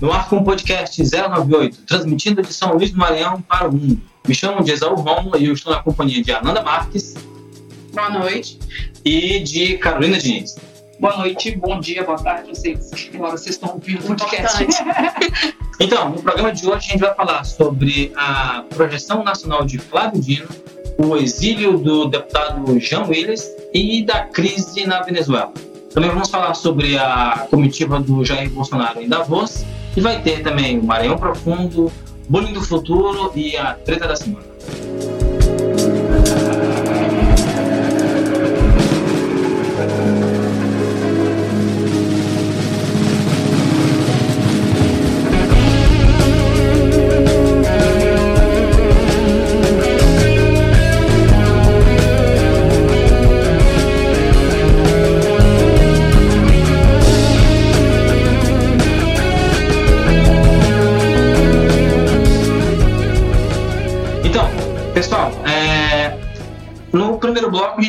No ar com o podcast 098, transmitindo de São Luís do Maranhão para o mundo. Me chamo de Exaú Romulo e eu estou na companhia de Ananda Marques. Boa noite. E de Carolina Diniz. Boa noite, bom dia, boa tarde, não sei que hora vocês estão ouvindo o podcast. então, no programa de hoje a gente vai falar sobre a projeção nacional de Flávio Dino, o exílio do deputado Jean Willis e da crise na Venezuela. Também vamos falar sobre a comitiva do Jair Bolsonaro em Davos e vai ter também o Maranhão Profundo, Bullying do Futuro e a Treta da Semana.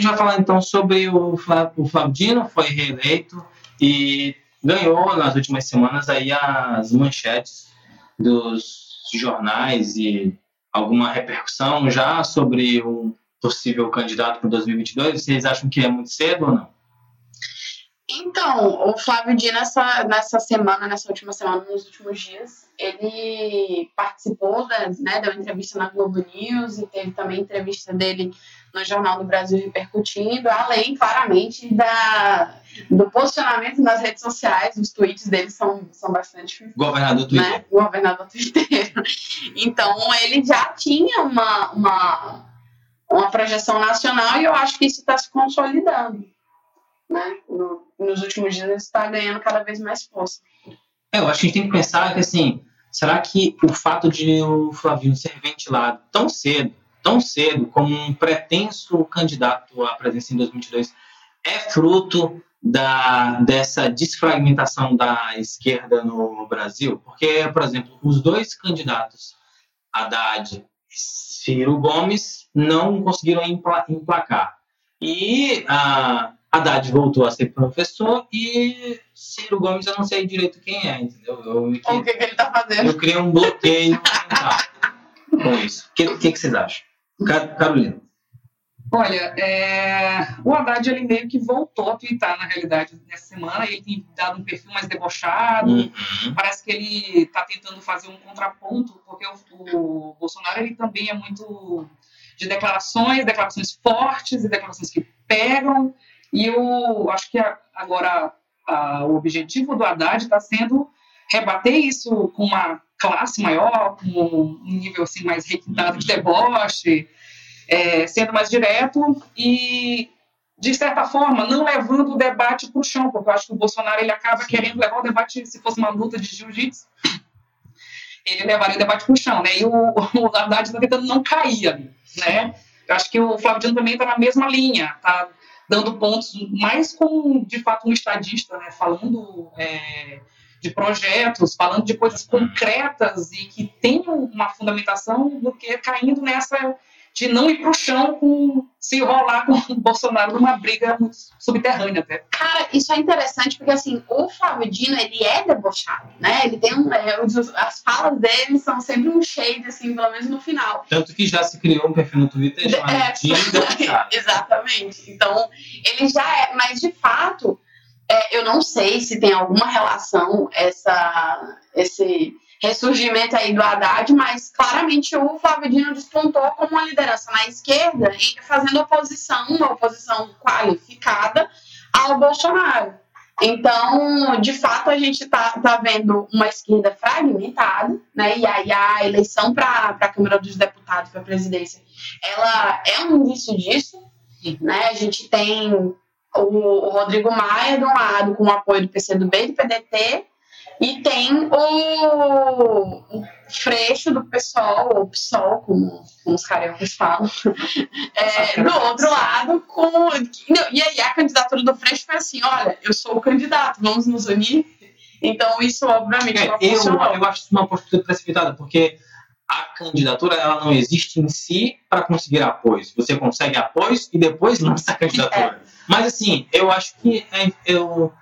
Vai falar então sobre o o Flávio Dino, foi reeleito e ganhou nas últimas semanas aí as manchetes dos jornais e alguma repercussão já sobre um possível candidato para 2022. Vocês acham que é muito cedo ou não? Então, o Flávio Dino, nessa, nessa semana, nessa última semana, nos últimos dias, ele participou da, né, da entrevista na Globo News e teve também entrevista dele no Jornal do Brasil repercutindo, além, claramente, da, do posicionamento nas redes sociais, os tweets dele são, são bastante... Governador Twitter. Né? Governador Twitter. Então, ele já tinha uma, uma, uma projeção nacional e eu acho que isso está se consolidando. Né? No, nos últimos dias, está ganhando cada vez mais força. É, eu acho que a gente tem que pensar que, assim, será que o fato de o Flavinho ser ventilado tão cedo tão cedo como um pretenso candidato à presidência em 2022 é fruto da, dessa desfragmentação da esquerda no Brasil? Porque, por exemplo, os dois candidatos, Haddad Ciro Gomes, não conseguiram emplacar. E a Haddad voltou a ser professor e Ciro Gomes eu não sei direito quem é, entendeu? Eu, que, o que, que ele está fazendo? Eu criei um bloqueio com isso. O que, que, que vocês acham? Carolina. Olha, é... o Haddad ele meio que voltou a twittar na realidade nessa semana. Ele tem dado um perfil mais debochado. Uhum. Parece que ele está tentando fazer um contraponto, porque o, o, Bolsonaro ele também é muito de declarações, declarações fortes e declarações que pegam. E eu acho que agora a, o objetivo do Haddad está sendo rebater isso com uma classe maior, com um nível assim mais requintado de deboche, é, sendo mais direto e de certa forma não levando o debate para o chão, porque eu acho que o Bolsonaro ele acaba querendo levar o debate se fosse uma luta de jiu-jitsu ele levaria o debate para o chão, né? E o, o Haddad está tentando não cair ali, né? Eu acho que o Flávio Dino também está na mesma linha, está dando pontos mais como, de fato, um estadista, né? Falando é, de projetos, falando de coisas concretas e que tenham uma fundamentação do que caindo nessa de não ir para o chão com se enrolar com o Bolsonaro numa briga subterrânea até. Cara, isso é interessante porque assim, o Flávio Dino, ele é debochado, né? Ele tem um, é, as falas dele são sempre um shade assim, pelo menos no final. Tanto que já se criou um perfil no Twitter chamado é, Dino Debochado. Exatamente. Então, ele já é, mas de fato, é, eu não sei se tem alguma relação essa, esse ressurgimento aí do Haddad, mas claramente o Flávio Dino despontou como uma liderança na esquerda fazendo oposição, uma oposição qualificada ao Bolsonaro. Então, de fato, a gente está tá vendo uma esquerda fragmentada, né? E aí a eleição para a Câmara dos Deputados, para a presidência, ela é um indício disso, né? A gente tem o Rodrigo Maia, de um lado, com o apoio do PCdoB e do PDT, e tem o Freixo do PSOL, ou PSOL, como, como os cariocas falam, é, do outro lado, com. Não, e aí a candidatura do Freixo foi assim: olha, eu sou o candidato, vamos nos unir. Então, isso, obviamente, é, eu, eu acho isso uma postura precipitada, porque a candidatura ela não existe em si para conseguir apoio. Você consegue apoio e depois lança a candidatura. É. Mas assim, eu acho que é, eu,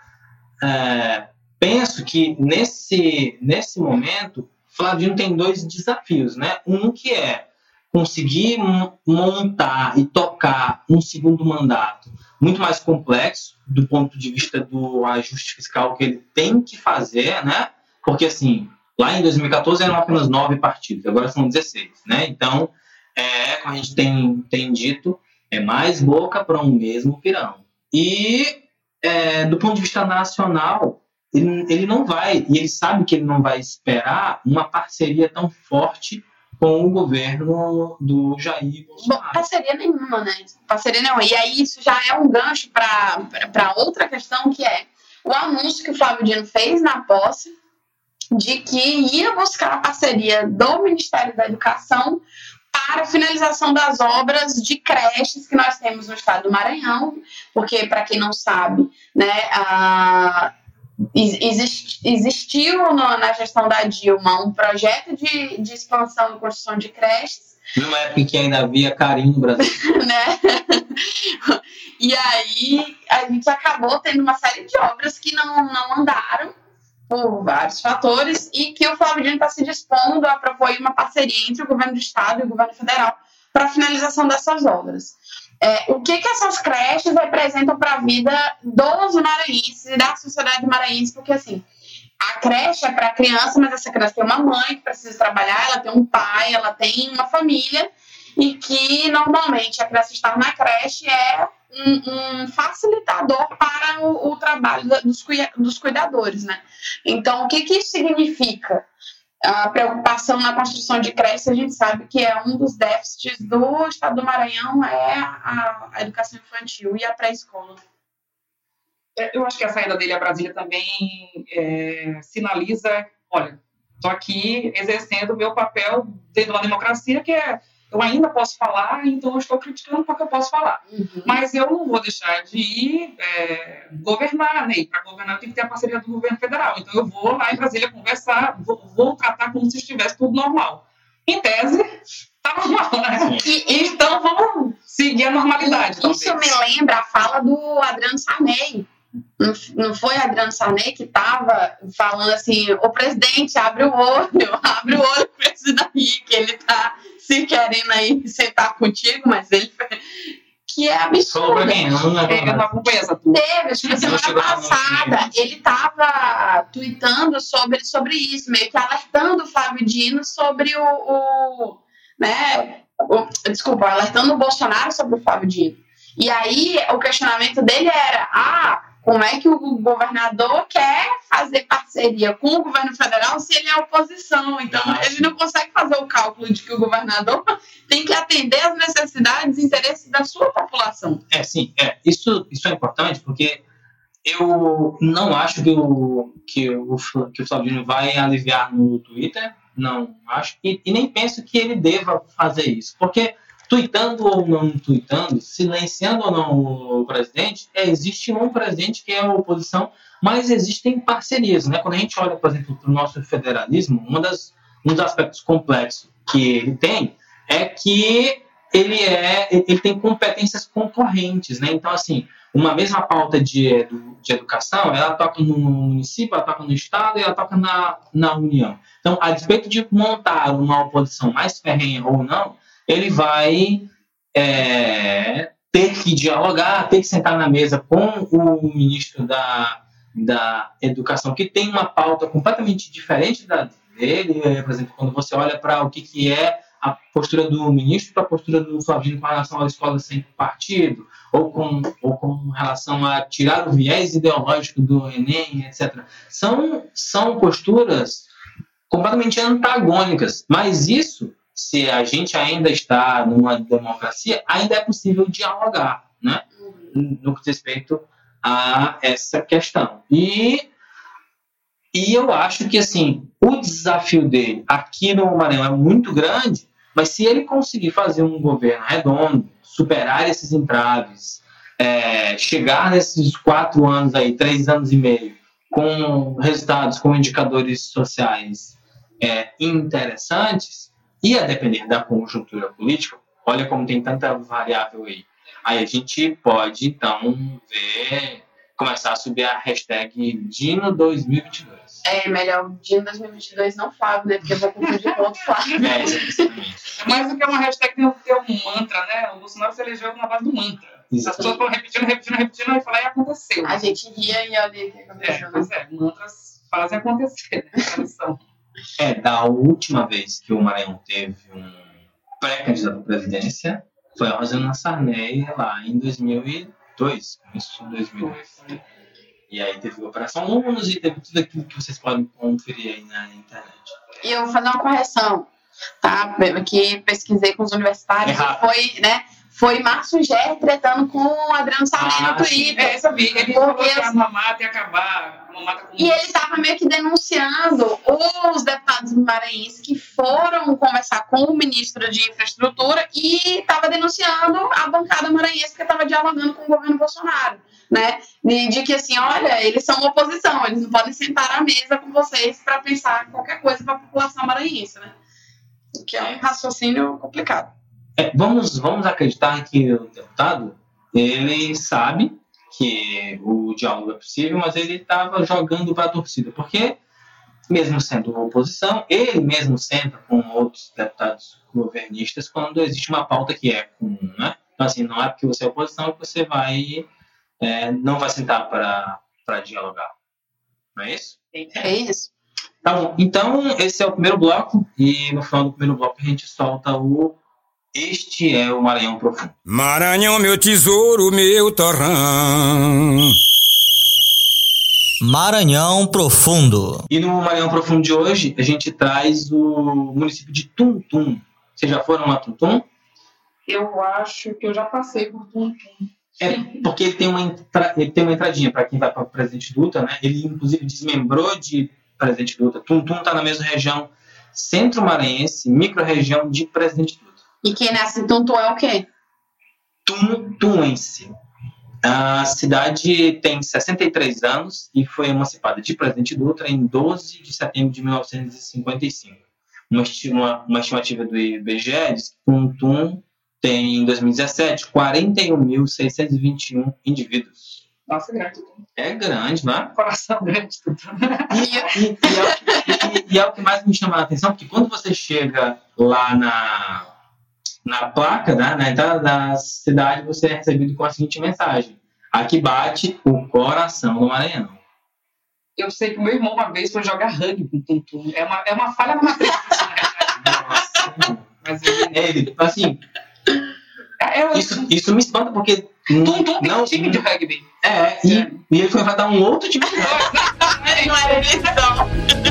é, penso que nesse, nesse momento, Flavino tem dois desafios, né? Um que é conseguir montar e tocar um segundo mandato muito mais complexo do ponto de vista do ajuste fiscal que ele tem que fazer, né? Porque assim, lá em 2014 eram apenas nove partidos, agora são 16, né? Então, é, como a gente tem, tem dito, é mais boca para um mesmo pirão. E é, do ponto de vista nacional, ele, ele não vai, e ele sabe que ele não vai esperar uma parceria tão forte com o governo do Jair Bolsonaro. Bom, parceria nenhuma, né? Parceria nenhuma. E aí isso já é um gancho para outra questão que é o anúncio que o Flávio Dino fez na posse de que ia buscar a parceria do Ministério da Educação para a finalização das obras de creches que nós temos no estado do Maranhão, porque, para quem não sabe, né, a, existiu no, na gestão da Dilma um projeto de, de expansão e construção de creches. Numa época em que ainda havia carinho no Brasil. né? E aí a gente acabou tendo uma série de obras que não, não andaram por vários fatores e que o Flávio Dino está se dispondo a propor uma parceria entre o governo do estado e o governo federal para a finalização dessas obras. É, o que, que essas creches representam para a vida dos maranhenses e da sociedade maranhense? Porque, assim, a creche é para criança, mas essa criança tem uma mãe que precisa trabalhar, ela tem um pai, ela tem uma família, e que normalmente a criança estar na creche é um, um facilitador para o, o trabalho dos, dos cuidadores, né? Então, o que, que isso significa? A preocupação na construção de creches, a gente sabe que é um dos déficits do estado do Maranhão é a, educação infantil e a pré-escola. É, eu acho que a saída dele a Brasília também é, sinaliza, olha, estou aqui exercendo o meu papel dentro da democracia, que é eu ainda posso falar, então eu estou criticando porque eu posso falar. Uhum. Mas eu não vou deixar de ir é, governar, né? Para governar tem que ter a parceria do governo federal. Então eu vou lá em Brasília conversar, vou, vou tratar como se estivesse tudo normal. Em tese, tá normal, né? E, então vamos seguir a normalidade. Isso talvez. me lembra a fala do Adriano Sarney. Não, não foi Adriano Sarney que estava falando assim: o presidente abre o olho, abre o olho para esse daí, que ele está se querendo aí sentar contigo, mas ele que é absurdo. Quem? Eu não, é, eu não acompanhei essa turma. Teve, acho que semana passada, ele estava tweetando sobre, sobre isso, meio que alertando o Flávio Dino sobre o, o né, o, desculpa, alertando o Bolsonaro sobre o Flávio Dino. E aí o questionamento dele era, ah, como é que o governador quer fazer parceria com o governo federal se ele é oposição? Então, ele não consegue fazer o cálculo de que o governador tem que atender às necessidades e interesses da sua população. É, sim, é. Isso, isso é importante porque eu não acho que o, que o, que o Flavinho vai aliviar no Twitter, não acho, e, e nem penso que ele deva fazer isso, porque tweetando ou não tweetando, silenciando ou não o presidente, é, existe um presidente que é a oposição, mas existem parcerias. Né? Quando a gente olha, por exemplo, para o nosso federalismo, uma das, um dos aspectos complexos que ele tem é que ele, é, ele tem competências concorrentes. Né? Então, assim, uma mesma pauta de, de educação, ela toca no município, ela toca no estado e ela toca na, na União. Então, a despeito de montar uma oposição mais ferrenha ou não, ele vai é, ter que dialogar, ter que sentar na mesa com o ministro da, da Educação, que tem uma pauta completamente diferente da dele. É, por exemplo, quando você olha para o que, que é a postura do ministro para a postura do Flavino com relação à escola sem partido, ou com, ou com relação a tirar o viés ideológico do Enem, etc. São, são posturas completamente antagônicas, mas isso se a gente ainda está numa democracia, ainda é possível dialogar, né? No que diz respeito a essa questão. E, e eu acho que, assim, o desafio dele aqui no Maranhão é muito grande, mas se ele conseguir fazer um governo redondo, superar esses entraves, é, chegar nesses quatro anos aí, três anos e meio, com resultados, com indicadores sociais é, interessantes, e a depender da conjuntura política, olha como tem tanta variável aí. Aí a gente pode, então, ver começar a subir a hashtag Dino 2022. É, melhor Dino 2022 não Flávio, né? Porque eu vou confundir com outro Flávio. É, exatamente. Mas o que é uma hashtag tem, tem um mantra, né? O Bolsonaro se elegeu na base do mantra. As pessoas foram repetindo, repetindo, repetindo, e falar e aconteceu. A gente ria e olha o que É, aconteceu. né? pois é, mantras fazem acontecer, né? É, da última vez que o Maranhão teve um pré-candidato à presidência, foi a Rosana Sarney lá em 2002, começo de 2002. E aí teve a Operação Lunos e teve tudo aquilo que vocês podem conferir aí na internet. E eu vou fazer uma correção, tá? Que pesquisei com os universitários Errado. e foi, né? Foi Márcio Ger tretando com o Adriano Sarney Ah, no. Twitter. É, essa vi. Ele falou que a mamata ia acabar, mamata E ele estava meio que denunciando os deputados maranhenses que foram conversar com o ministro de Infraestrutura e estava denunciando a bancada maranhense que estava dialogando com o governo Bolsonaro, né? De, de que assim, olha, eles são oposição, eles não podem sentar à mesa com vocês para pensar qualquer coisa para a população maranhense, né? O que é um raciocínio complicado. É, vamos, vamos acreditar que o deputado, ele sabe que o diálogo é possível, mas ele estava jogando para a torcida, porque mesmo sendo oposição, ele mesmo senta com outros deputados governistas quando existe uma pauta que é comum, né? Então, assim, não é porque você é oposição que você vai, é, não vai sentar para dialogar. Não é isso? É isso. Tá bom. Então, esse é o primeiro bloco, e no final do primeiro bloco a gente solta o Este é o Maranhão Profundo. Maranhão, meu tesouro, meu torrão. Maranhão Profundo. E no Maranhão Profundo de hoje, a gente traz o município de Tuntum. Vocês já foram a Tuntum? Eu acho que eu já passei por Tum Tum. É porque ele tem uma, entra- ele tem uma entradinha para quem vai para Presidente Dutra, né? Ele, inclusive, desmembrou de Presidente Dutra. Tuntum está na mesma região centro-maranhense, micro-região de Presidente Dutra. E quem nasce em Tuntum é o quê? Tuntuense. A cidade tem 63 anos e foi emancipada de Presidente Dutra em 12 de setembro de 1955. Uma, estima- uma estimativa do IBGE diz que Tuntum tem, em 2017, 41.621 indivíduos. Nossa, grande. É grande, não é? Coração grande. E, e- e é, e- e é o que mais me chama a atenção, porque quando você chega lá na, na placa, né, na entrada da cidade, você é recebido com a seguinte mensagem: Aqui bate o coração do Maranhão. Eu sei que o meu irmão uma vez foi jogar rugby com Tum Tum. É uma, é uma falha na matriz, na realidade. Nossa, Mas ele... ele, assim, É, eu, isso, isso me espanta porque. Tum Tum tem não, um time de rugby. É, e, e ele foi enfrentar um outro time de rugby. Não era eleição.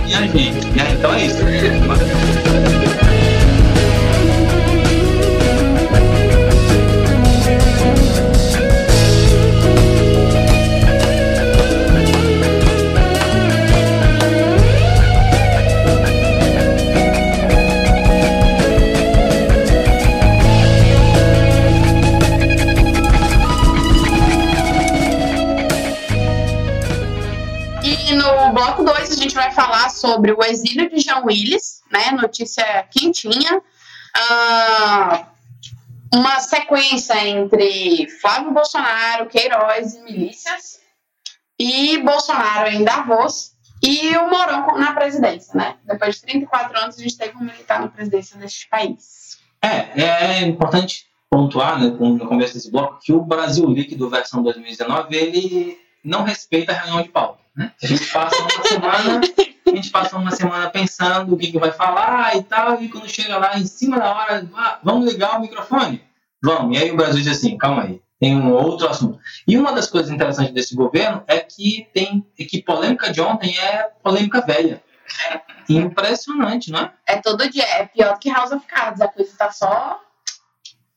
E a gente. E aí, então é isso. Bloco 2 a gente vai falar sobre o exílio de João Willis, né? Notícia quentinha. Ah, uma sequência entre Flávio Bolsonaro, Queiroz e milícias. E Bolsonaro em Davos. E o Mourão na presidência, né? Depois de 34 anos, a gente teve um militar na presidência deste país. É, é importante pontuar né, no começo desse bloco que o Brasil Líquido versão 2019 ele não respeita a reunião de pauta. Né? A gente passa uma semana, a gente passa uma semana pensando o que, que vai falar e tal, e quando chega lá em cima da hora, "Ah, vamos ligar o microfone? Vamos. E aí o Brasil diz assim, calma aí, tem um outro assunto. E uma das coisas interessantes desse governo é que tem é que polêmica de ontem é polêmica velha. Impressionante, não é? É todo dia, é pior do que House of Cards, a coisa tá só.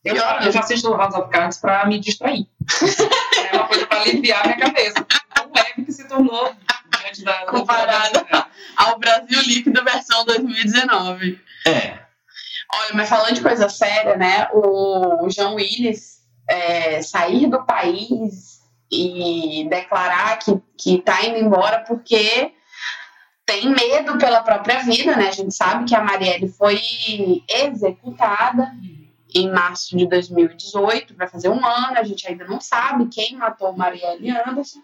Eu, já- eu já assisto House of Cards pra me distrair. é uma coisa pra aliviar minha cabeça. Tão leve que se tornou diante da... Comparado. ao Brasil Líquido versão 2019. É. Olha, mas falando de coisa séria, né? O João Willis é, sair do país e declarar que, que tá indo embora porque tem medo pela própria vida, né? A gente sabe que a Marielle foi executada em março de 2018, vai fazer um ano, a gente ainda não sabe quem matou Marielle Anderson.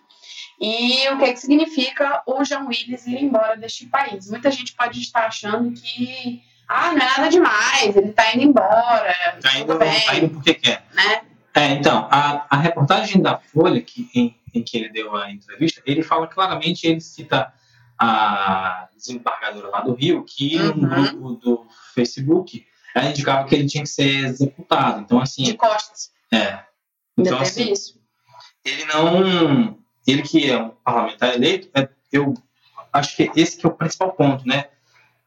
E o que, que significa o João Willis ir embora deste país? Muita gente pode estar achando que ah, não é nada demais, ele está indo embora. Está indo, tá indo porque quer. Né? É, então, a, a reportagem da Folha, que, em, em, que ele deu a entrevista, ele fala claramente, ele cita a desembargadora lá do Rio, que uhum. no grupo do Facebook indicava que ele tinha que ser executado. Então, assim. De costas. É. Então, assim, isso. Ele não. Ele que é um parlamentar eleito, é, eu acho que esse que é o principal ponto, né?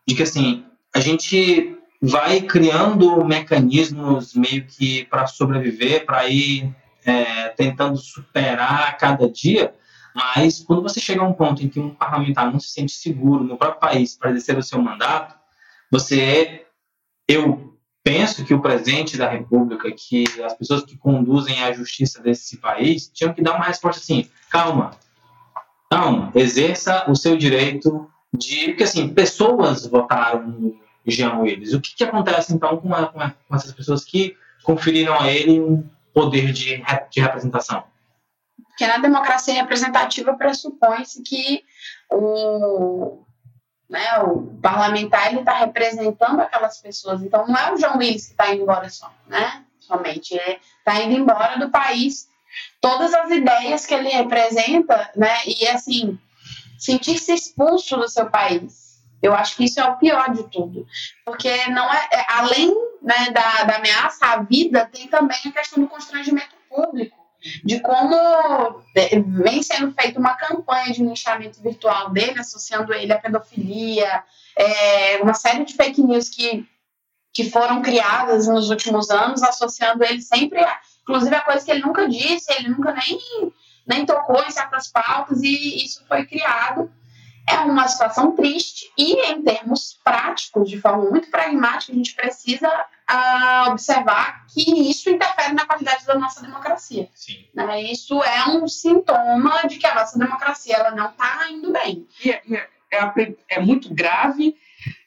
De que, assim, a gente vai criando mecanismos meio que para sobreviver, para ir é, tentando superar cada dia, mas quando você chega a um ponto em que um parlamentar não se sente seguro no próprio país para exercer o seu mandato, você, eu penso que o presidente da República, que as pessoas que conduzem a justiça desse país, tinham que dar uma resposta assim: calma, calma, exerça o seu direito de. Porque, assim, pessoas votaram no Jean Willis. O que, que acontece, então, com, a, com, a, com, essas pessoas que conferiram a ele um poder de, de representação? Porque na democracia representativa pressupõe-se que o, né, o parlamentar está representando aquelas pessoas. Então, não é o João Willis que está indo embora só, né? Somente. Ele está indo embora do país. Todas as ideias que ele representa, né? E, assim, sentir-se expulso do seu país. Eu acho que isso é o pior de tudo. Porque não é, é além né, da, da ameaça à vida, tem também a questão do constrangimento público de como é, vem sendo feita uma campanha de linchamento virtual dele, associando ele à pedofilia, é, uma série de fake news que, que foram criadas nos últimos anos, associando ele sempre, a, inclusive a coisa que ele nunca disse, ele nunca nem nem tocou em certas pautas e isso foi criado. É uma situação triste e, em termos práticos, de forma muito pragmática, a gente precisa uh, observar que isso interfere na qualidade da nossa democracia. Sim. Né? Isso é um sintoma de que a nossa democracia ela não está indo bem. E é, é, é, é muito grave,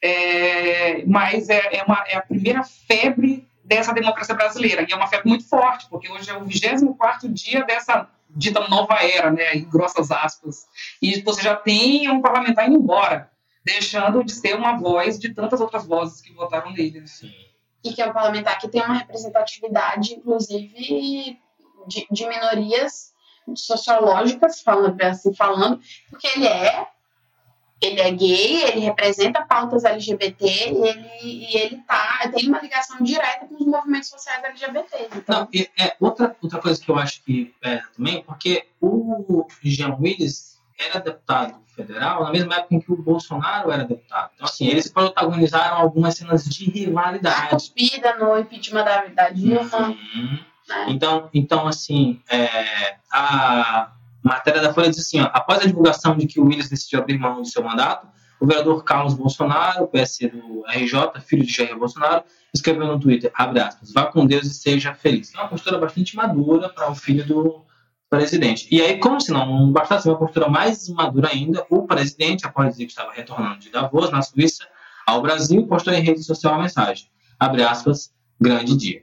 é, mas é, é, uma, é a primeira febre dessa democracia brasileira. E é uma febre muito forte, porque hoje é o 24 dia dessa dita nova era, né, em grossas aspas. E você já tem um parlamentar indo embora, deixando de ser uma voz de tantas outras vozes que votaram nele. Né? Sim. E que é um parlamentar que tem uma representatividade, inclusive, de, de minorias sociológicas, falando, assim, falando, porque ele é ele é gay, ele representa pautas LGBT e ele, e ele tá, tem uma ligação direta com os movimentos sociais LGBT. Então... Não, é, outra, outra coisa que eu acho que é também, porque o Jean Willis era deputado federal na mesma época em que o Bolsonaro era deputado. Então, assim, eles protagonizaram algumas cenas de rivalidade. A cuspida no impeachment da, da Dilma. Uhum. Né? Então, então, assim, é, a matéria da Folha diz assim: ó, após a divulgação de que o Willis decidiu abrir mão do seu mandato, o vereador Carlos Bolsonaro, PS do RJ, filho de Jair Bolsonaro, escreveu no Twitter, abre aspas, vá com Deus e seja feliz. É uma postura bastante madura para o filho do presidente. E aí, como se não bastasse uma postura mais madura ainda, o presidente, após dizer que estava retornando de Davos, na Suíça, ao Brasil, postou em rede social a mensagem, abre aspas, grande dia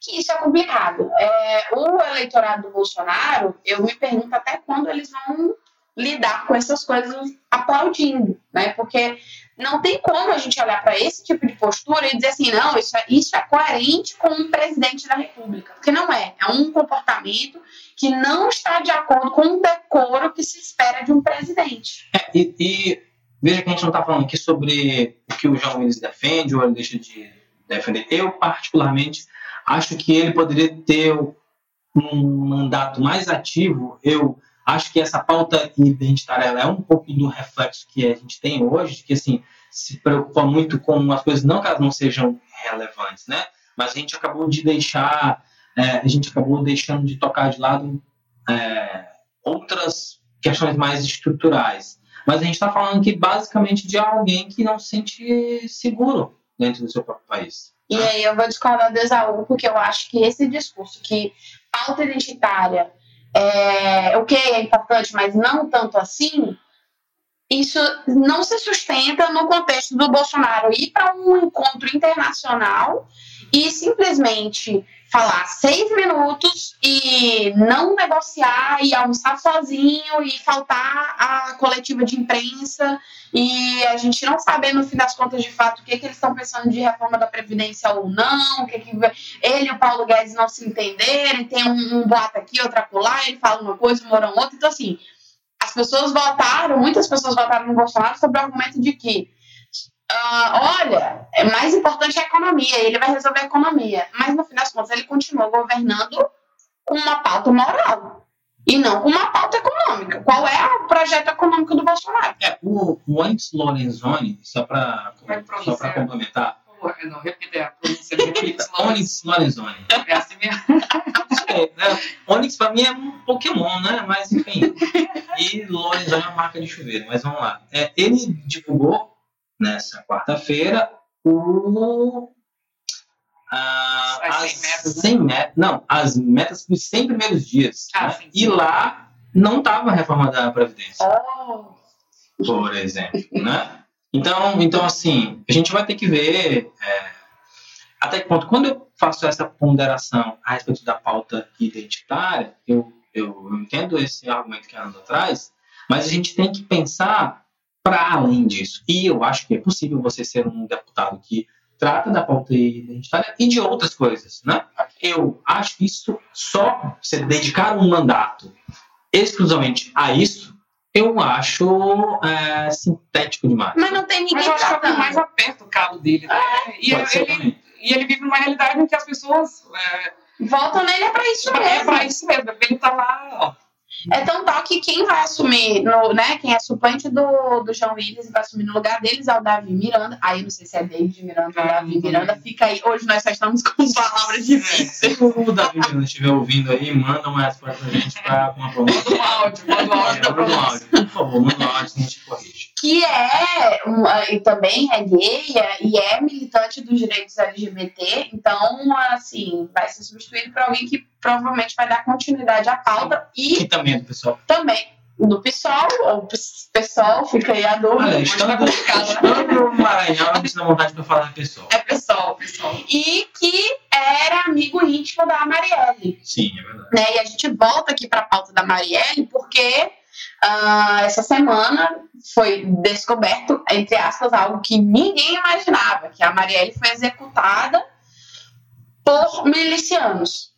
que isso é complicado. É, o eleitorado do Bolsonaro, eu me pergunto até quando eles vão lidar com essas coisas aplaudindo, né? Porque não tem como a gente olhar para esse tipo de postura e dizer assim, não, isso é, isso é coerente com um presidente da República. Porque não é. É um comportamento que não está de acordo com o decoro que se espera de um presidente. É, e, e, veja que a gente não está falando aqui sobre o que o João Willis defende ou ele deixa de defender. Eu, particularmente, Acho que ele poderia ter um mandato mais ativo. Eu acho que essa pauta identitária é um pouco do reflexo que a gente tem hoje, que assim se preocupa muito com as coisas, não que elas não sejam relevantes, né? Mas a gente acabou de deixar, é, a gente acabou deixando de tocar de lado é, outras questões mais estruturais. Mas a gente está falando aqui basicamente de alguém que não se sente seguro dentro do seu próprio país. E aí eu vou discordar do Exaú, porque eu acho que esse discurso que pauta identitária é ok, é importante, mas não tanto assim, isso não se sustenta no contexto do Bolsonaro ir para um encontro internacional e simplesmente falar seis minutos e não negociar e almoçar sozinho e faltar a coletiva de imprensa. E a gente não saber no fim das contas de fato o que, que eles estão pensando de reforma da Previdência ou não, o que, que ele e o Paulo Guedes não se entenderem, tem um, um boato aqui, outra acolá, ele fala uma coisa, o Mourão outra, então assim, as pessoas votaram, muitas pessoas votaram no Bolsonaro sobre o argumento de que Uh, olha, é mais importante a economia, ele vai resolver a economia. Mas no fim das contas, ele continuou governando com uma pauta moral e não com uma pauta econômica. Qual é o projeto econômico do Bolsonaro? É, o, o Onyx Lorenzoni, só para só para complementar. Não, repita a pronúncia. Repita. Onyx Lorenzoni. É assim mesmo. É, né? Onyx para mim é um Pokémon, né? Mas enfim. E Lorenzoni é uma marca de chuveiro. Mas vamos lá. É, ele divulgou nessa quarta-feira o ah, as, 100 metas, 100 né? metas, não, as metas dos 100 primeiros dias. Ah, né? sim, sim. E lá não estava a reforma da Previdência. Oh. Por exemplo, né? Então, então, assim, a gente vai ter que ver é, até que ponto. Quando eu faço essa ponderação a respeito da pauta identitária, eu, eu, eu entendo esse argumento que a Ana traz, mas a gente tem que pensar para além disso. E eu acho que é possível você ser um deputado que trata da pauta identitária e de outras coisas, né? Eu acho que isso só se dedicar um mandato exclusivamente a isso, eu acho é, sintético demais. Mas não tem ninguém Mas eu acho que é mais aperta o calo dele. Né? É, e, ele, e ele vive numa realidade em que as pessoas é, votam nele é para isso mesmo. É para isso mesmo. Ele tá lá, ó, é tão tal que quem vai assumir, no, né? Quem é suplente do, do João Willis e vai assumir no lugar deles é o Davi Miranda. Aí não sei se é David Miranda ou Davi Miranda. Fica aí. Hoje nós só estamos com palavras difíceis. Se o Davi Miranda estiver ouvindo aí, manda uma resposta pra gente pra uma promessa. Manda um áudio, manda um áudio. Manda um áudio, por favor, manda um áudio que a gente corrige. Que é, um, e também é gay e é militante dos direitos LGBT. Então, assim, vai ser substituído por alguém que provavelmente vai dar continuidade à pauta e. Também é do pessoal. Também do PSOL, ou PSOL, fica aí a dúvida. Olha, estando, estando no Maranhão, a gente dá vontade para falar PSOL. É PSOL, PSOL. E que era amigo íntimo da Marielle. Sim, é verdade. Né? E a gente volta aqui para a pauta da Marielle, porque uh, essa semana foi descoberto, entre aspas, algo que ninguém imaginava, que a Marielle foi executada por milicianos.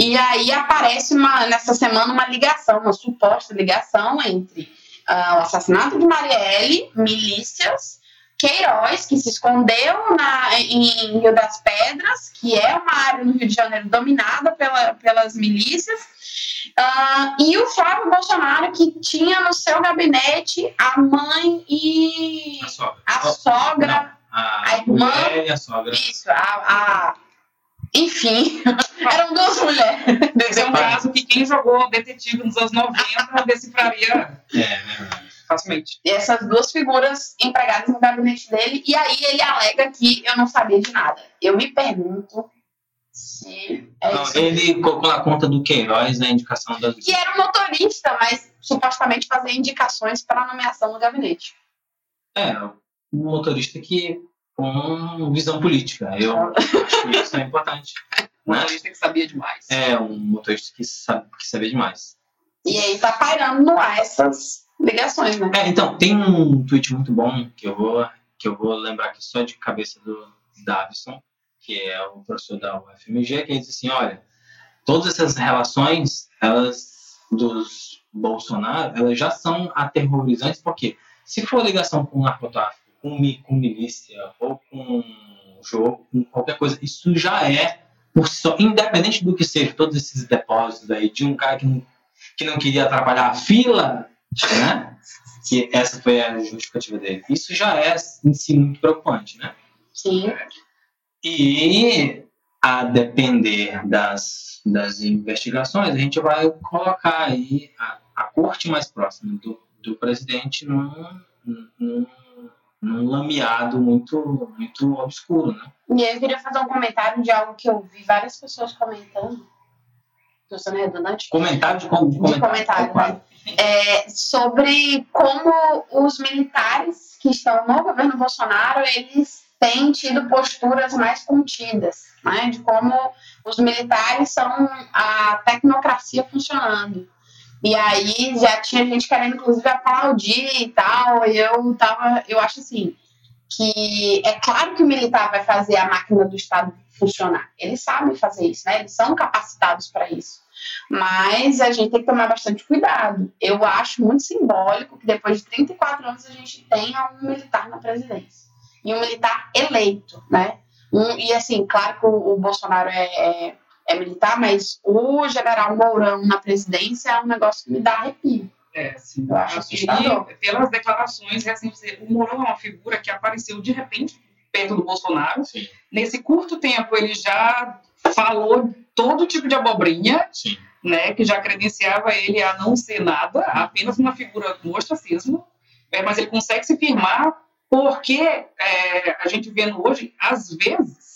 E aí aparece uma, nessa semana uma ligação, uma suposta ligação entre uh, o assassinato de Marielle, milícias, Queiroz, que se escondeu na, em Rio das Pedras, que é uma área no Rio de Janeiro dominada pela, pelas milícias, uh, e o Flávio Bolsonaro, que tinha no seu gabinete a mãe e a sogra, a, sogra, a, a irmã, e a sogra. Isso, a, a enfim, eram duas mulheres. Esse é um caso que quem jogou detetive nos anos 90 decifraria é, facilmente. E essas duas figuras empregadas no gabinete dele, e aí ele alega que eu não sabia de nada. Eu me pergunto se. É não, ele colocou na conta do Queiroz na indicação das. Que era um motorista, mas supostamente fazia indicações para a nomeação no gabinete. É, um motorista que com visão política. Eu acho que isso é importante. Um motorista que sabia demais. É, um motorista que, sabe, que sabia demais. E aí tá pairando no ar essas ligações, né? É, então, tem um tweet muito bom que eu vou, que eu vou lembrar aqui só de cabeça do Davison, que é o professor da UFMG, que diz assim, olha, todas essas relações, elas dos Bolsonaro, elas já são aterrorizantes, porque se for ligação com o narcotráfico, com, com milícia ou com jogo, com qualquer coisa, isso já é, por si só, independente do que seja, todos esses depósitos aí, de um cara que não, que não queria atrapalhar a fila, né? Que essa foi a justificativa dele. Isso já é em si muito preocupante, né? Sim. E a depender das, das investigações, a gente vai colocar aí a, a corte mais próxima do, do presidente num, num num lameado muito, muito obscuro, né? E eu queria fazer um comentário de algo que eu vi várias pessoas comentando. Estou sendo redundante? Comentário de, com, de comentário. De comentário né? é, sobre como os militares que estão no governo Bolsonaro, eles tem tido posturas mais contidas, né, de como os militares são a tecnocracia funcionando. E aí já tinha gente querendo, inclusive, aplaudir e tal. E eu tava, eu acho assim, que é claro que o militar vai fazer a máquina do Estado funcionar. Eles sabem fazer isso, né? Eles são capacitados para isso. Mas a gente tem que tomar bastante cuidado. Eu acho muito simbólico que depois de 34 anos a gente tenha um militar na presidência. E um militar eleito, né? Um, e assim, claro que o, o Bolsonaro é, é, é, militar, mas o general Mourão na presidência é um negócio que me dá arrepio. É, sim. Eu acho assustador. E pelas declarações recentes, o Mourão é uma figura que apareceu de repente perto do Bolsonaro. Sim. Nesse curto tempo, ele já falou todo tipo de abobrinha, Sim. né, que já credenciava ele a não ser nada, apenas uma figura do ostracismo, é, mas ele consegue se firmar porque é, a gente vendo hoje, às vezes,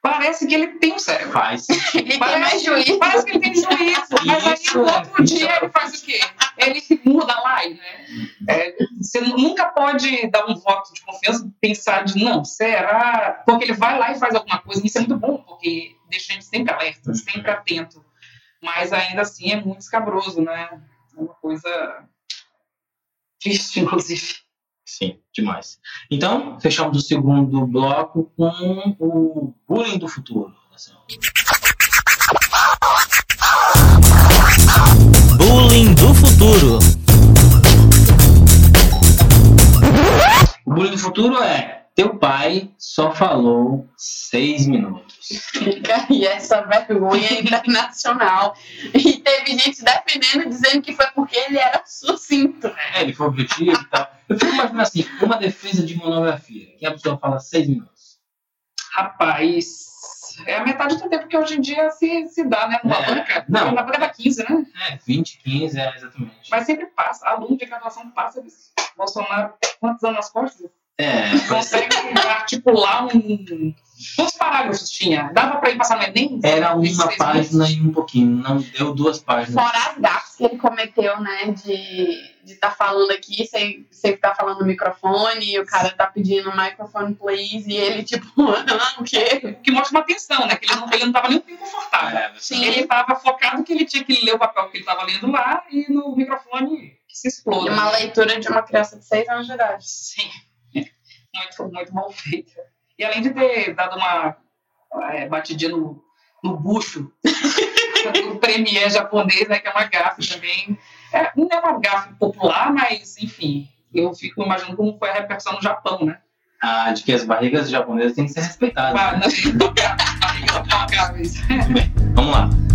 Parece que ele tem um cérebro. Faz. ele parece, tem mais juízo. Parece que ele tem juízo. mas aí no outro dia ele faz o quê? Ele muda lá, né? É, você nunca pode dar um voto de confiança pensar de não, será? Porque ele vai lá e faz alguma coisa. E isso é muito bom, porque deixa a gente sempre alerta, sempre atento. Mas ainda assim é muito escabroso, né? É uma coisa triste, inclusive. Sim, demais. Então, fechamos o segundo bloco com o bullying do futuro. Bullying do futuro. O bullying do futuro é: teu pai só falou seis minutos. Fica aí essa vergonha internacional. E teve gente defendendo, dizendo que foi porque ele era sucinto. É, ele foi objetivo e tal. Eu fico imaginando assim, uma defesa de monografia, que a pessoa fala seis minutos. Rapaz, é a metade do tempo que hoje em dia se, se dá, né? Numa é, banca. Não, na banca dá 15, né? É, 20, 15, é, exatamente. Mas sempre passa. Aluno de graduação passa disso. Bolsonaro, quantos anos nas costas? É. Consegue articular um Quantos parágrafos tinha? Dava para ir passar no Enem? Era uma página e um pouquinho, não deu duas páginas. Fora as gafas que ele cometeu, né? De estar tá falando aqui sem estar tá falando no microfone, e o cara tá pedindo microfone please, e ele, tipo, o quê? Que mostra uma tensão, né? Que ele não, ele não tava nem um pouco confortável. É, Sim. Ele tava focado que ele tinha que ler o papel que ele tava lendo lá e no microfone que se explode. Uma leitura de uma criança de 6 anos de idade. Sim. Muito, muito mal feita. E além de ter dado uma é, batidinha no, no bucho do premier japonês, né, que é uma gafe também. É, não é uma gafe popular, mas, enfim, eu fico imaginando como foi a repercussão no Japão, né? Ah, de que as barrigas japonesas têm que ser respeitadas. Ah, né? Vamos lá. gente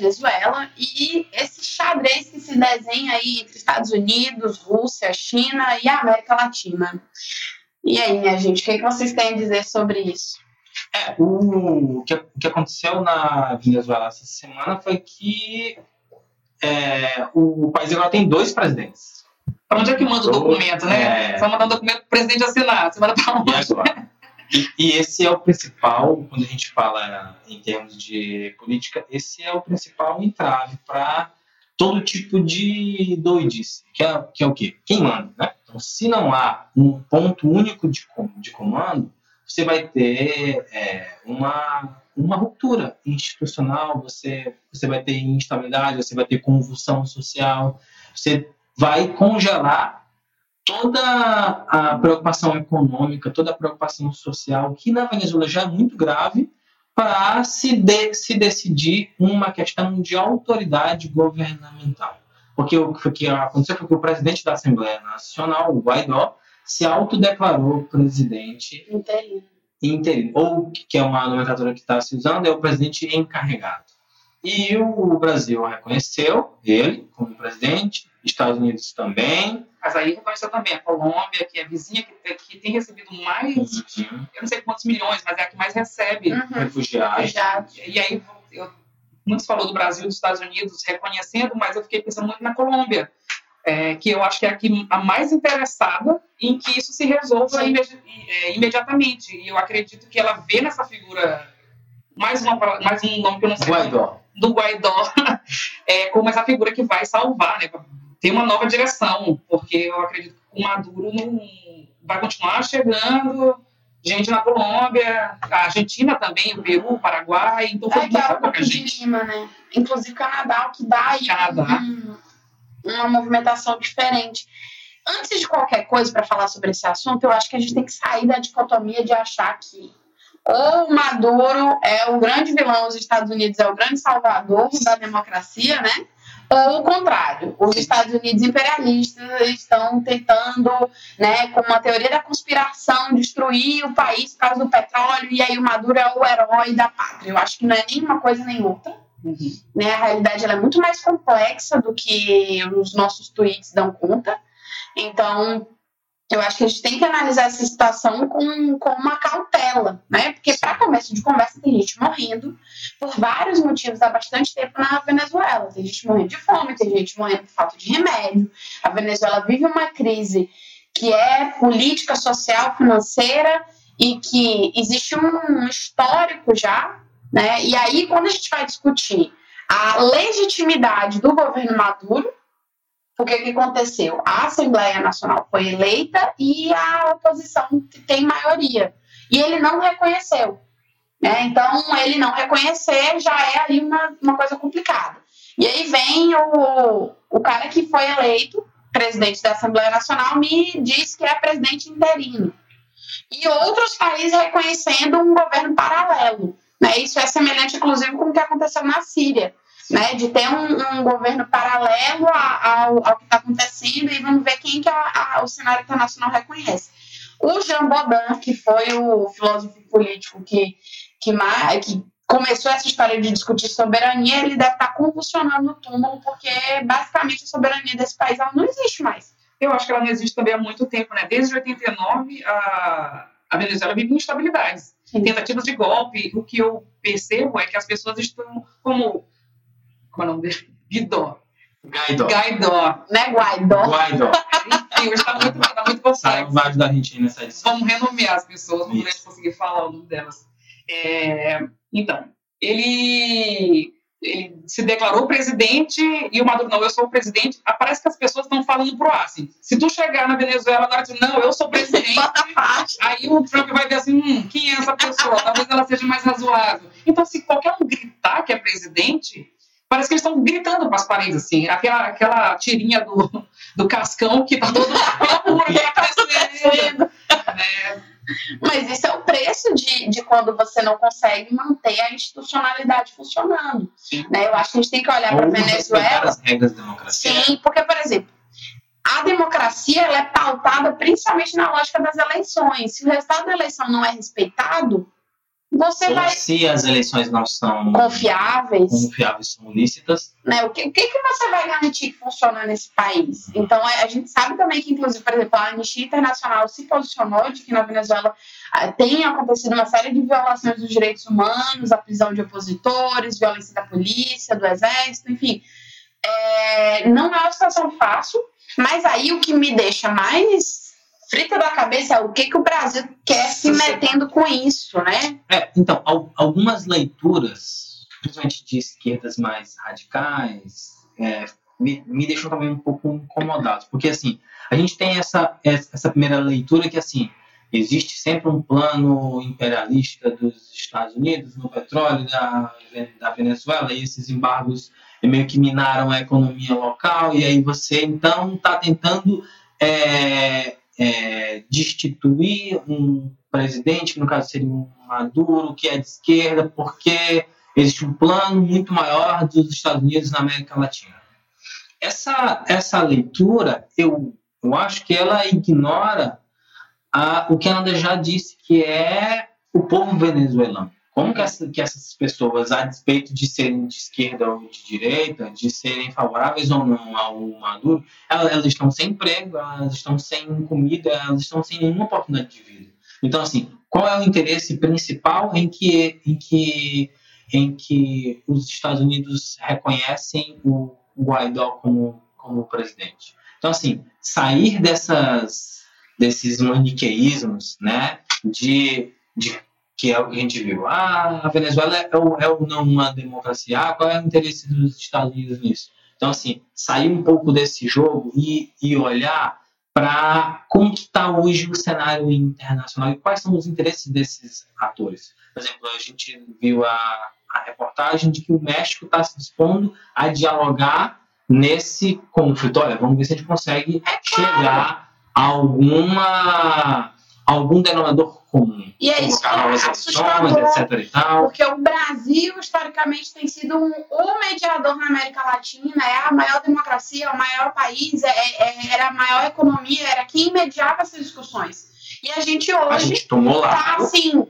Venezuela e esse xadrez que se desenha aí entre Estados Unidos, Rússia, China e América Latina. E aí, minha gente, o que, é que vocês têm a dizer sobre isso? É, o, que, o que aconteceu na Venezuela essa semana foi que é, o país agora tem dois presidentes. Para onde é que manda o documento, né? É... Você vai mandar o documento para o presidente assinar. Você manda para onde? E agora? E, esse é o principal, quando a gente fala em termos de política, esse é o principal entrave para todo tipo de doidice, que é, que é o quê? Quem manda, né? Então, se não há um ponto único de, de comando, você vai ter é, uma, uma ruptura institucional, você, você vai ter instabilidade, você vai ter convulsão social, você vai congelar toda a preocupação econômica, toda a preocupação social, que na Venezuela já é muito grave, para se, de, se decidir uma questão de autoridade governamental. Porque o que aconteceu foi que o presidente da Assembleia Nacional, o Guaidó, se autodeclarou presidente interino. interino. Ou, que é uma nomenclatura que está se usando, é o presidente encarregado. E o Brasil reconheceu ele como presidente, Estados Unidos também. Mas aí reconheceu também a Colômbia, que é vizinha, que tem, que tem recebido mais, Uhum. eu não sei quantos milhões, mas é a que mais recebe. Uhum. Refugiados. E aí, eu, muitos falou do Brasil e dos Estados Unidos reconhecendo, mas eu fiquei pensando muito na Colômbia, é, que eu acho que é a, que, a mais interessada em que isso se resolva imedi- é, imediatamente. E eu acredito que ela vê nessa figura, mais, uma, mais um nome que eu não sei, Guaidó. do Guaidó, é, como essa figura que vai salvar, né? Tem uma nova direção, porque eu acredito que o Maduro não vai continuar chegando gente na Colômbia, a Argentina também, o Peru, o Paraguai, então foi É muita pouca topo de gente. Lima, né? Inclusive Canadá, o que dá aí Canadá. um- uma movimentação diferente. Antes de qualquer coisa para falar sobre esse assunto, eu acho que a gente tem que sair da dicotomia de achar que ou o Maduro é o grande vilão, os Estados Unidos é o grande salvador da democracia, né? Ou o contrário, os Estados Unidos imperialistas estão tentando, né, com uma teoria da conspiração, destruir o país por causa do petróleo, e aí o Maduro é o herói da pátria. Eu acho que não é nem uma coisa nem outra Uhum. né? A realidade é muito mais complexa do que os nossos tweets dão conta. Então, eu acho que a gente tem que analisar essa situação com, com uma cautela, né? Porque, para começo de conversa, tem gente morrendo por vários motivos há bastante tempo na Venezuela. Tem gente morrendo de fome, tem gente morrendo por falta de remédio. A Venezuela vive uma crise que é política, social, financeira e que existe um histórico já né? E aí, quando a gente vai discutir a legitimidade do governo Maduro, o que aconteceu? A Assembleia Nacional foi eleita e a oposição tem maioria. E ele não reconheceu. Né? Então, ele não reconhecer já é aí uma, uma coisa complicada. E aí vem o, o cara que foi eleito presidente da Assembleia Nacional me diz que é presidente interino. E outros países reconhecendo um governo paralelo. Né? Isso é semelhante, inclusive, com o que aconteceu na Síria, né? de ter um, um governo paralelo a- ao, ao que está acontecendo e vamos ver quem que a- a- o cenário internacional reconhece. O Jean Baudin, que foi o filósofo político que, que, que começou essa história de discutir soberania, ele deve estar convulsionando no túmulo, porque basicamente a soberania desse país ela não existe mais. Eu acho que ela não existe também há muito tempo, né? Desde 89, a, a Venezuela vive instabilidades. Sim. Tentativas de golpe. O que eu percebo é que as pessoas estão como... Como é o nome dele? Guidó. Guaidó. Gaidó. Né, Guaidó? Guaidó. Enfim, hoje está muito, tá muito Saiu complexo. vários da Argentina nessa edição. Vamos renomear as pessoas, para Isso. gente conseguir falar o nome delas. É, então, ele, ele se declarou presidente e o Maduro, não, eu sou o presidente. Ah, Parece que as pessoas estão falando pro ar, assim. Se tu chegar na Venezuela agora e dizer, não, eu sou presidente, aí o Trump vai ver assim, hum, quem é essa pessoa? Talvez ela seja mais razoável. Então, se qualquer um gritar que é presidente, parece que eles estão gritando para as paredes, assim. Aquela, aquela tirinha do, do cascão que tá todo mundo, que tá acontecendo? né? Mas isso é o preço de, de quando você não consegue manter a institucionalidade funcionando. Sim. Né? Eu acho que a gente tem que olhar para a Venezuela. as regras da democracia. Sim, porque, por exemplo, a democracia ela é pautada principalmente na lógica das eleições. Se o resultado da eleição não é respeitado, você vai se as eleições não são confiáveis. confiáveis, são lícitas, né? O que, o que, que você vai garantir que funciona nesse país? Então, a, a gente sabe também que, inclusive, por exemplo, a Anistia Internacional se posicionou de que na Venezuela ah, tem acontecido uma série de violações dos direitos humanos, a prisão de opositores, violência da polícia, do exército, enfim. É, não é uma situação fácil, mas aí o que me deixa mais frita da cabeça o que, que o Brasil quer se metendo com isso, né? É, então, al- algumas leituras, principalmente de esquerdas mais radicais, é, me, me deixam também um pouco incomodados, porque assim, a gente tem essa, essa primeira leitura que assim, existe sempre um plano imperialista dos Estados Unidos no petróleo da, da Venezuela, e esses embargos meio que minaram a economia local, e aí você então está tentando é, é, destituir um presidente, que no caso seria um Maduro, que é de esquerda, porque existe um plano muito maior dos Estados Unidos na América Latina. Essa, essa leitura, eu, eu acho que ela ignora a, o que a Ana já disse, que é o povo venezuelano. Como que, essa, que essas pessoas, a despeito de serem de esquerda ou de direita, de serem favoráveis ou não ao Maduro, elas, elas estão sem emprego, elas estão sem comida, elas estão sem nenhuma oportunidade de vida. Então, assim, qual é o interesse principal em que, em que, em que os Estados Unidos reconhecem o Guaidó como, como presidente? Então, assim, sair dessas, desses maniqueísmos, né, de, de que é o que a gente viu. Ah, a Venezuela é ou, é ou não uma democracia? Ah, qual é o interesse dos Estados Unidos nisso? Então, assim, sair um pouco desse jogo e, e olhar para como está hoje o cenário internacional e quais são os interesses desses atores. Por exemplo, a gente viu a, a reportagem de que o México está se dispondo a dialogar nesse conflito. Olha, vamos ver se a gente consegue é chegar a alguma algum denominador comum. E é isso é assustador, etc. E tal. Porque o Brasil, historicamente, tem sido um, o mediador na América Latina, é a maior democracia, é o maior país, é, é, era a maior economia, era quem mediava essas discussões. E a gente hoje está assim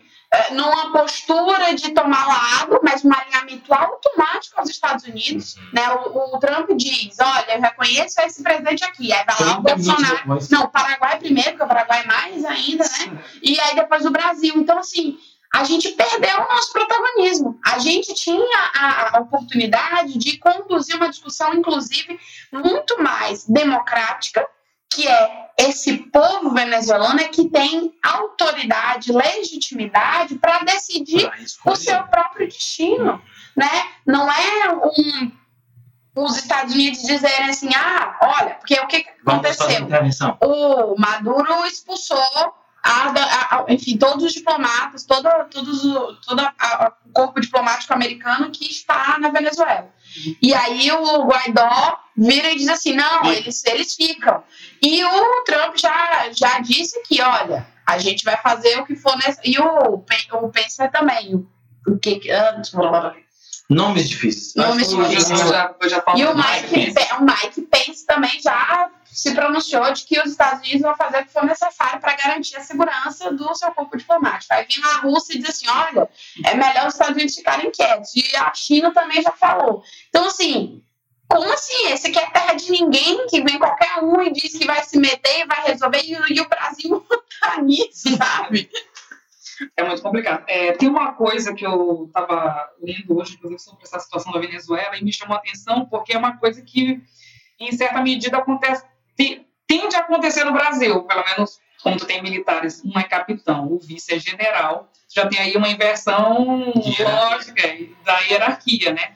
numa postura de tomar lado, mas um alinhamento automático aos Estados Unidos. Uhum. Né? O, o, Trump diz: olha, eu reconheço esse presidente aqui. Aí vai lá o Bolsonaro. Não, o Paraguai primeiro, porque o Paraguai é mais ainda, né? E aí depois o Brasil. Então, assim, a gente perdeu o nosso protagonismo. A gente tinha a oportunidade de conduzir uma discussão, inclusive, muito mais democrática que é esse povo venezuelano é que tem autoridade, legitimidade para decidir o seu próprio destino, né? Não é um os Estados Unidos dizerem assim, ah, olha, porque o que aconteceu? O Maduro expulsou a, a, enfim, todos os diplomatas, todo, todos, todo o corpo diplomático americano que está na Venezuela. E aí o Guaidó vira e diz assim, não, eles, eles ficam. E o Trump já, já disse que, olha, a gente vai fazer o que for nessa. E o, o Pence também. O, que antes. Nomes difíceis. Nomes difíceis. Já, já e o Mike, Mike o Mike Pence também já se pronunciou de que os Estados Unidos vão fazer o que for necessário para garantir a segurança do seu corpo diplomático. Aí vem a Rússia e diz assim: olha, é melhor os Estados Unidos ficarem quietos. E a China também já falou. Então, assim, como assim? Esse aqui é terra de ninguém, que vem qualquer um e diz que vai se meter e vai resolver, e, e o Brasil não tá nisso, sabe? É muito complicado. É, tem uma coisa que eu estava lendo hoje, inclusive, sobre essa situação da Venezuela, e me chamou a atenção, porque é uma coisa que, em certa medida, acontece tende a acontecer no Brasil, pelo menos quando tem militares, um é capitão, o vice é general, já tem aí uma inversão lógica da hierarquia, né?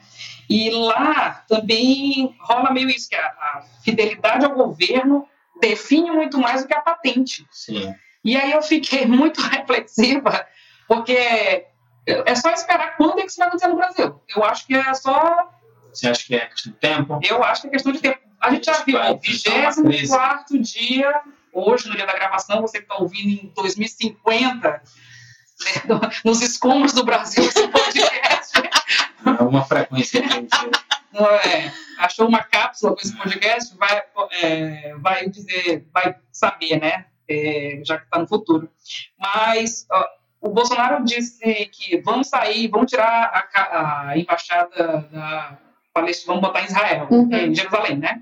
E lá também rola meio isso, que a, a fidelidade ao governo define muito mais do que a patente. Sim. E aí eu fiquei muito reflexiva, porque é só esperar quando é que isso vai acontecer no Brasil. Eu acho que é só. Você acha que é questão de tempo? Eu acho que é questão de tempo. A gente já viu o 24 dia, hoje, no dia da gravação, você que está ouvindo em 2050, né, nos escombros do Brasil, esse podcast. É uma frequência gente. É, achou uma cápsula com esse podcast, vai, é, vai dizer, vai saber, né? É, já que está no futuro. Mas ó, o Bolsonaro disse que vamos sair, vamos tirar a, a embaixada da Palestina, vamos botar em Israel, uhum. em Jerusalém, né?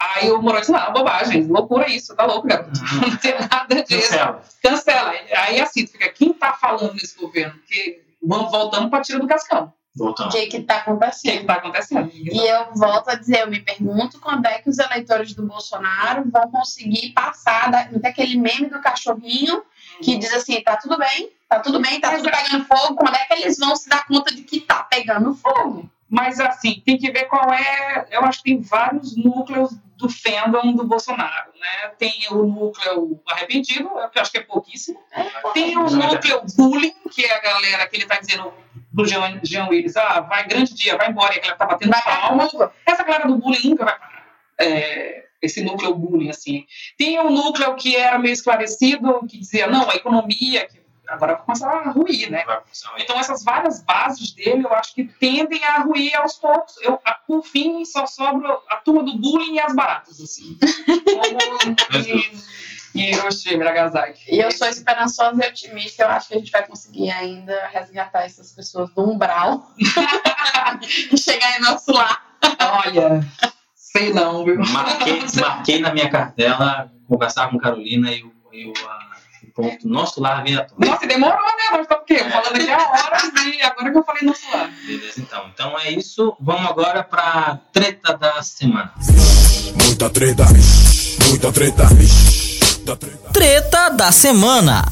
Aí o Moro disse, não, bobagem, loucura isso, tá louco, garoto. Uhum. Não tem nada disso. Cancela. Cancela. Aí assim, fica, quem tá falando nesse governo? Que vamos, voltamos para tira do cascão. O que que tá acontecendo? O que que tá acontecendo? E eu volto a dizer, eu me pergunto quando é que os eleitores do Bolsonaro vão conseguir passar da, daquele meme do cachorrinho que diz assim, tá tudo bem, tá tudo bem, tá tudo pegando fogo, quando é que eles vão se dar conta de que tá pegando fogo? Mas, assim, tem que ver qual é. Eu acho que tem vários núcleos do fandom do Bolsonaro, né? Tem o núcleo arrependido, que eu acho que é pouquíssimo. É, tem o núcleo bullying, que é a galera que ele está dizendo pro Jean, Jean Willis, ah, vai, grande dia, vai embora, e a galera tá batendo palma. Essa galera do bullying nunca vai parar. É, esse núcleo bullying, assim. Tem o núcleo que era meio esclarecido, que dizia, não, a economia, que agora vai começar a ruir, né? Então essas várias bases dele, eu acho que tendem a ruir aos poucos. Eu, a, por fim, só sobra a turma do bullying e as baratas, assim. e, Hiroshima, Nagasaki. E eu sou esperançosa e otimista. Eu acho que a gente vai conseguir ainda resgatar essas pessoas do umbral e chegar em nosso lar. Olha, sei não, viu? Marquei, marquei na minha cartela conversar com Carolina e o, e o, ponto nosso lar vem à tona. Nossa, e demorou, né? Nós estamos o quê? Falando aqui há horas e agora que eu falei nosso lado. Beleza, então. Então é isso. Vamos agora pra treta da semana. Muita treta, muita treta, treta. Treta da semana.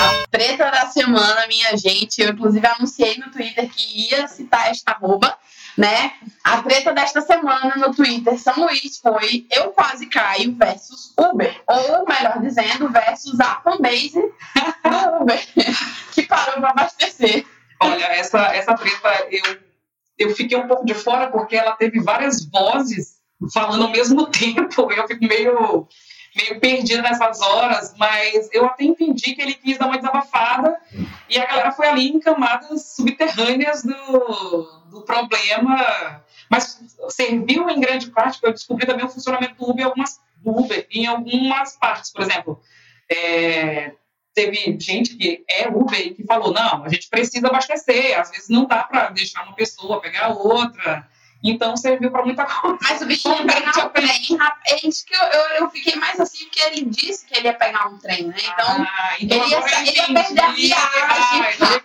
A treta da semana, minha gente. Eu, inclusive, anunciei no Twitter que ia citar esta arroba, né? A treta desta semana no Twitter São Luís foi Eu Quase Caio versus Uber. Ou, melhor dizendo, versus a fanbase do Uber, que parou para abastecer. Olha, essa, essa treta eu, eu fiquei um pouco de fora porque ela teve várias vozes falando ao mesmo tempo. Eu fico meio, meio perdida nessas horas, mas eu até entendi que ele quis dar uma desabafada e a galera foi ali em camadas subterrâneas do, do problema. Mas serviu em grande parte para eu descobrir também o funcionamento do Uber, algumas, Uber em algumas partes. Por exemplo, é, teve gente que é Uber que falou, não, a gente precisa abastecer, às vezes não dá para deixar uma pessoa pegar outra, então serviu para muita coisa. Mas o bichinho ia pegar um trem. É isso que eu, eu, eu fiquei mais assim, porque ele disse que ele ia pegar um trem, né? Então, Ah, então ele ia ele ia perder a entendi. viagem. Ah,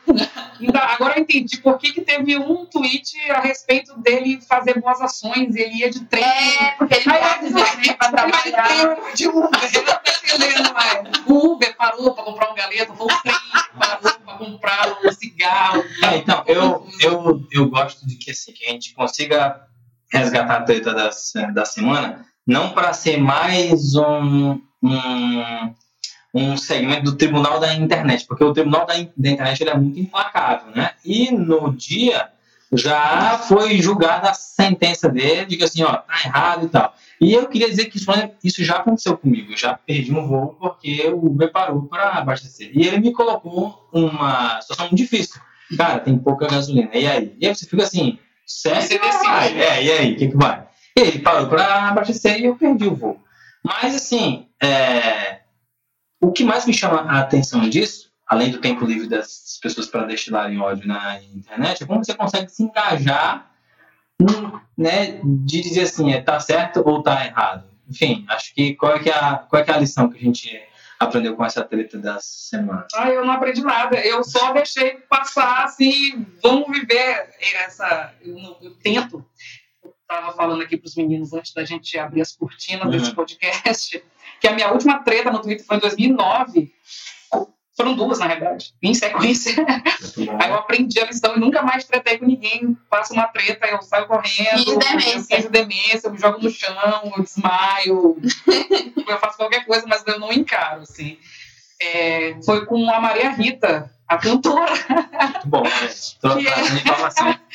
então, agora eu entendi por que, que teve um tweet a respeito dele fazer boas ações, ele ia de trem. é, porque ele Aí, pode dizer que é pra trabalhar. Ele de Uber, eu não tô entendendo mais. O Uber parou para comprar um galeto, o trem parou para comprar um cigarro. É, então, eu, eu, eu gosto de que, assim, que a gente consiga resgatar a treta da, da semana, não para ser mais um, um, um segmento do tribunal da internet, porque o tribunal da, da internet ele é muito implacável, né? E no dia já foi julgada a sentença dele, diga assim, ó, tá errado e tal. E eu queria dizer que isso, isso já aconteceu comigo. Eu já perdi um voo porque o Uber parou para abastecer. E ele me colocou uma situação muito difícil. Cara, tem pouca gasolina. E aí? E aí você fica assim, sério? Você decide. Vai. É, e aí? O que, que vai? E ele parou para abastecer e eu perdi o voo. Mas, assim, é, o que mais me chama a atenção disso, além do tempo livre das pessoas para destilarem ódio na internet, é como você consegue se engajar né, de dizer assim, é, tá certo ou tá errado. Enfim, acho que qual é, que é a, qual é, que é a lição que a gente aprendeu com essa treta da semana? Ah, eu não aprendi nada. Eu só deixei passar assim, vamos viver essa. Eu, não- eu tento. Eu estava falando aqui para os meninos antes da gente abrir as cortinas Uhum. desse podcast, que a minha última treta no Twitter foi em 2009. Foram duas, na verdade, em sequência. Aí eu aprendi a lição e nunca mais tretei com ninguém. Faço uma treta, eu saio correndo. Finge demência. Eu finjo demência, eu me jogo no chão, eu desmaio. eu faço qualquer coisa, mas eu não encaro, assim. É, foi com a Maria Rita, a cantora. Muito bom, né? Tô Que é- trazendo informação.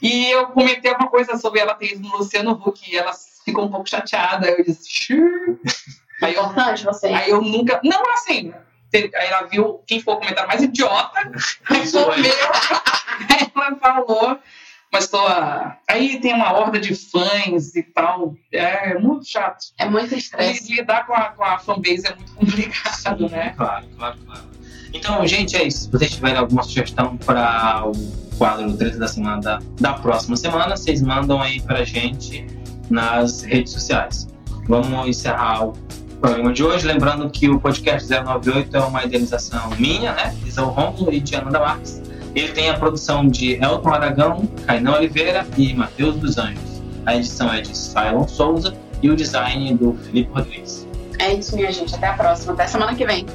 E eu comentei alguma coisa sobre ela ter ido no Luciano Huck e ela ficou um pouco chateada. Eu disse, "Xiii". aí eu, Importante você. aí eu nunca. Não, assim. Ela viu quem foi o comentário mais idiota. Aí foi o meu. Aí ela falou. Mas tô. ah, Aí tem uma horda de fãs e tal. É muito chato. É muito E estresse. lidar com a, com a fanbase é muito complicado, né? Claro, claro, claro. Então, gente, é isso. Se vocês tiverem alguma sugestão para o quadro Treta da Semana da, da próxima semana, vocês mandam aí pra gente nas redes sociais. Vamos encerrar o programa de hoje. Lembrando que o podcast 098 é uma idealização minha, né? Isão Romulo e de Ananda Marques. Ele tem a produção de Elton Aragão, Cainão Oliveira e Matheus dos Anjos. A edição é de Silon Souza e o design do Felipe Rodrigues. É isso, minha gente. Até a próxima. Até semana que vem.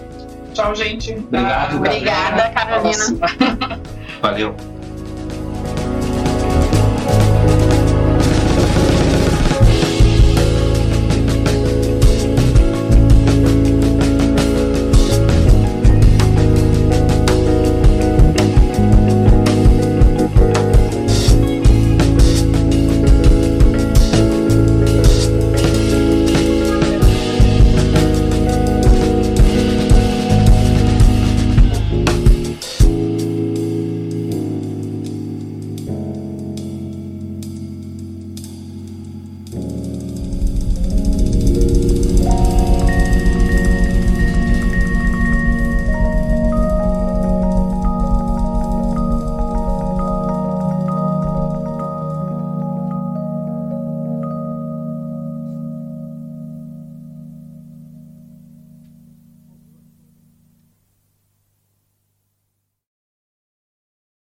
Tchau, gente. Obrigado, Obrigada, Carolina. Valeu.